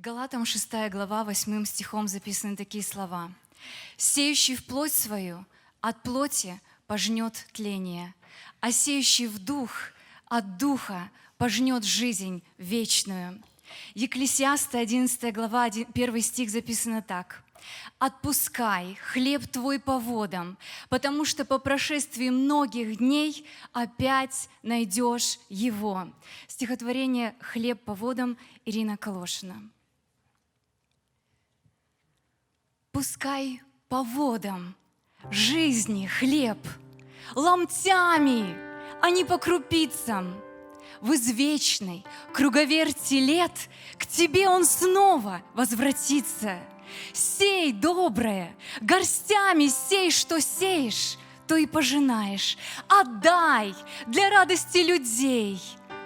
Галатам 6 глава 8 стихом записаны такие слова. «Сеющий в плоть свою от плоти пожнет тление, а сеющий в дух от духа пожнет жизнь вечную». Екклесиаста 11 глава 1 стих записано так. «Отпускай хлеб твой по водам, потому что по прошествии многих дней опять найдешь его». Стихотворение «Хлеб по водам» Ирина Калошина. Пускай по водам жизни хлеб, ломтями, а не по крупицам. В извечной круговерти лет к тебе он снова возвратится. Сей, доброе, горстями сей, что сеешь, то и пожинаешь. Отдай для радости людей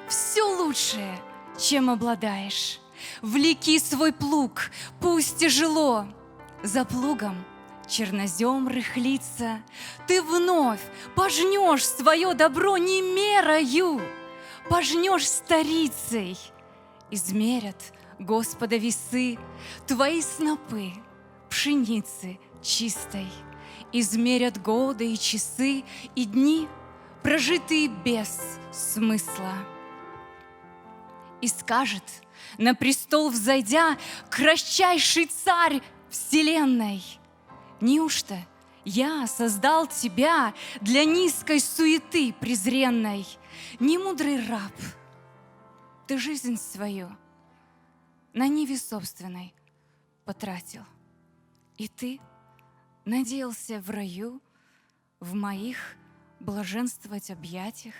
все лучшее, чем обладаешь. Влеки свой плуг, пусть тяжело, за плугом чернозем рыхлится, Ты вновь пожнешь свое добро не мерою, Пожнешь старицей. Измерят Господа весы Твои снопы пшеницы чистой. Измерят годы и часы и дни, Прожитые без смысла. И скажет, на престол взойдя, Кратчайший царь Вселенной. Неужто я создал тебя для низкой суеты презренной? Немудрый раб, ты жизнь свою на ниве собственной потратил. И ты надеялся в раю, в моих блаженствовать объятиях.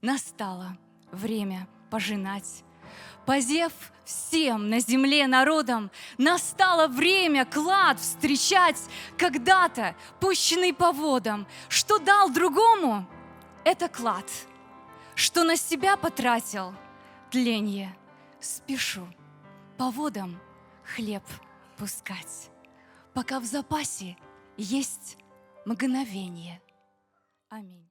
Настало время пожинать Позев всем на земле народом, настало время клад встречать, когда-то пущенный по водам. Что дал другому, это клад. Что на себя потратил, тленье. Спешу по водам хлеб пускать, пока в запасе есть мгновение. Аминь.